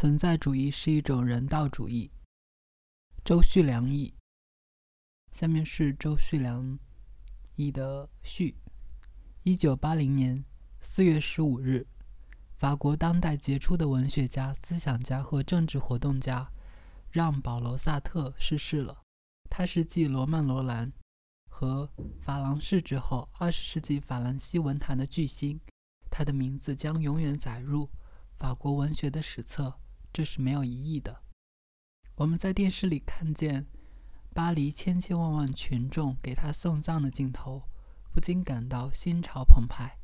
存在主义是一种人道主义。周旭良译。下面是周旭良译的序。一九八零年四月十五日，法国当代杰出的文学家、思想家和政治活动家让·保罗·萨特逝世了。他是继罗曼·罗兰和法郎士之后，二十世纪法兰西文坛的巨星。他的名字将永远载入法国文学的史册，这是没有疑义的。我们在电视里看见巴黎千千万万群众给他送葬的镜头，不禁感到心潮澎湃。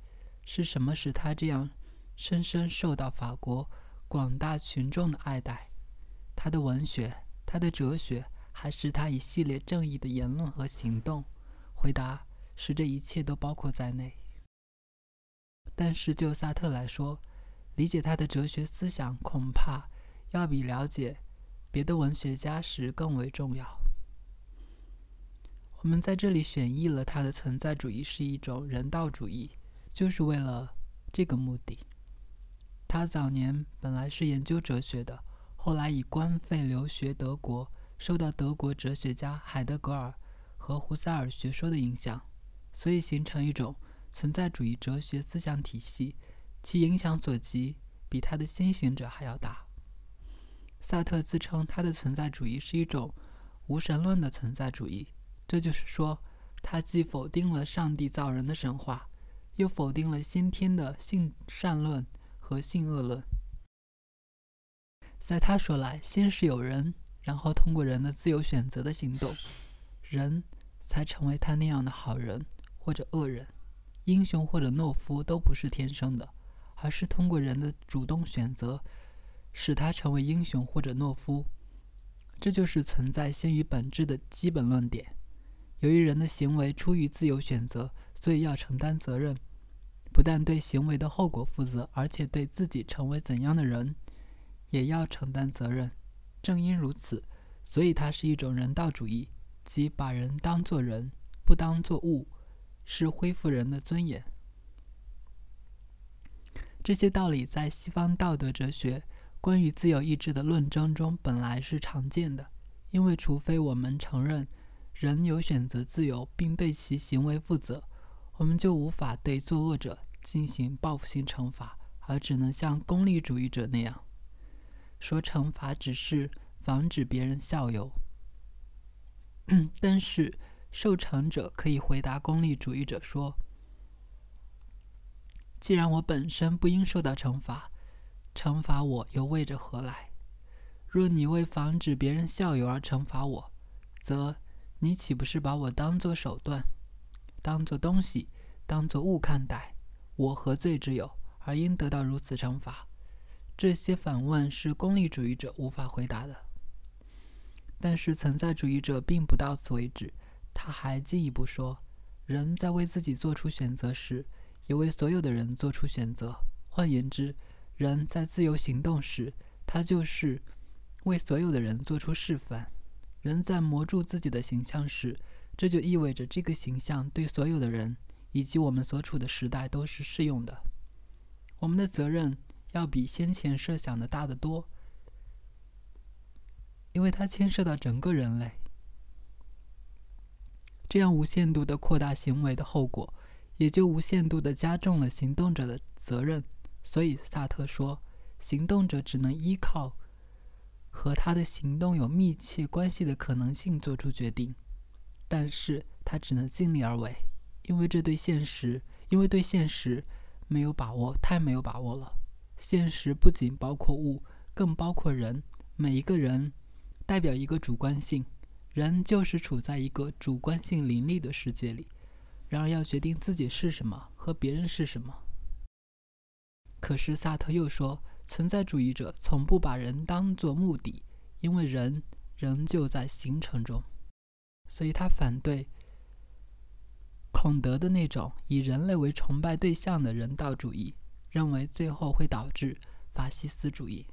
是什么使他这样深深受到法国广大群众的爱戴？他的文学，他的哲学，还是他一系列正义的言论和行动？回答是这一切都包括在内。但是就萨特来说，理解他的哲学思想恐怕要比了解别的文学家时更为重要。我们在这里选绎了他的存在主义是一种人道主义，就是为了这个目的。他早年本来是研究哲学的，后来以官费留学德国，受到德国哲学家海德格尔和胡塞尔学说的影响，所以形成一种。存在主义哲学思想体系，其影响所及比他的先行者还要大。萨特自称他的存在主义是一种无神论的存在主义，这就是说，他既否定了上帝造人的神话，又否定了先天的性善论和性恶论。在他说来，先是有人，然后通过人的自由选择的行动，人才成为他那样的好人或者恶人。英雄或者懦夫都不是天生的，而是通过人的主动选择，使他成为英雄或者懦夫。这就是存在先于本质的基本论点。由于人的行为出于自由选择，所以要承担责任，不但对行为的后果负责，而且对自己成为怎样的人，也要承担责任。正因如此，所以它是一种人道主义，即把人当作人，不当作物。是恢复人的尊严。这些道理在西方道德哲学关于自由意志的论争中本来是常见的，因为除非我们承认人有选择自由并对其行为负责，我们就无法对作恶者进行报复性惩罚，而只能像功利主义者那样说惩罚只是防止别人效尤。但是。受惩者可以回答功利主义者说：“既然我本身不应受到惩罚，惩罚我又为着何来？若你为防止别人效尤而惩罚我，则你岂不是把我当作手段，当作东西，当作物看待？我何罪之有，而应得到如此惩罚？”这些反问是功利主义者无法回答的。但是存在主义者并不到此为止。他还进一步说，人在为自己做出选择时，也为所有的人做出选择。换言之，人在自由行动时，他就是为所有的人做出示范。人在磨铸自己的形象时，这就意味着这个形象对所有的人以及我们所处的时代都是适用的。我们的责任要比先前设想的大得多，因为它牵涉到整个人类。这样无限度的扩大行为的后果，也就无限度的加重了行动者的责任。所以萨特说，行动者只能依靠和他的行动有密切关系的可能性做出决定，但是他只能尽力而为，因为这对现实，因为对现实没有把握，太没有把握了。现实不仅包括物，更包括人，每一个人代表一个主观性。人就是处在一个主观性凌厉的世界里，然而要决定自己是什么和别人是什么。可是萨特又说，存在主义者从不把人当作目的，因为人仍旧在形成中，所以他反对孔德的那种以人类为崇拜对象的人道主义，认为最后会导致法西斯主义。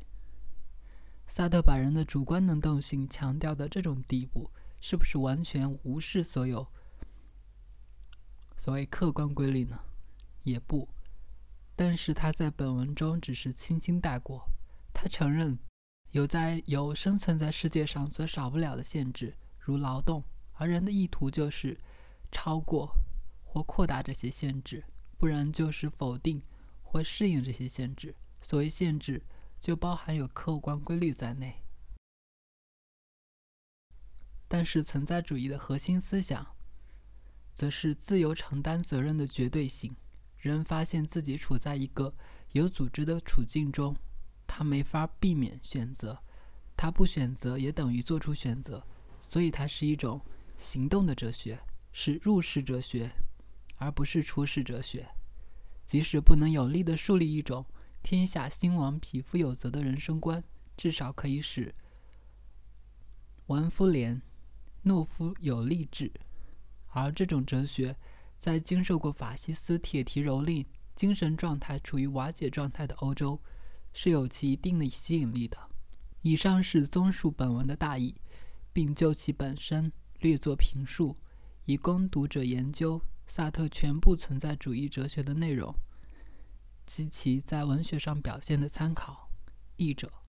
萨特把人的主观能动性强调到这种地步，是不是完全无视所有所谓客观规律呢？也不。但是他在本文中只是轻轻带过。他承认有在有生存在世界上所少不了的限制，如劳动，而人的意图就是超过或扩大这些限制，不然就是否定或适应这些限制。所谓限制，就包含有客观规律在内。但是存在主义的核心思想，则是自由承担责任的绝对性。人发现自己处在一个有组织的处境中，他没法避免选择，他不选择也等于做出选择，所以它是一种行动的哲学，是入世哲学，而不是出世哲学。即使不能有力地树立一种天下兴亡、匹夫有责的人生观，至少可以使玩夫廉、懦夫有力志。而这种哲学。在经受过法西斯铁蹄蹂躏、精神状态处于瓦解状态的欧洲，是有其一定的吸引力的。以上是综述本文的大意，并就其本身略作评述，以供读者研究萨特全部存在主义哲学的内容及其在文学上表现的参考。译者。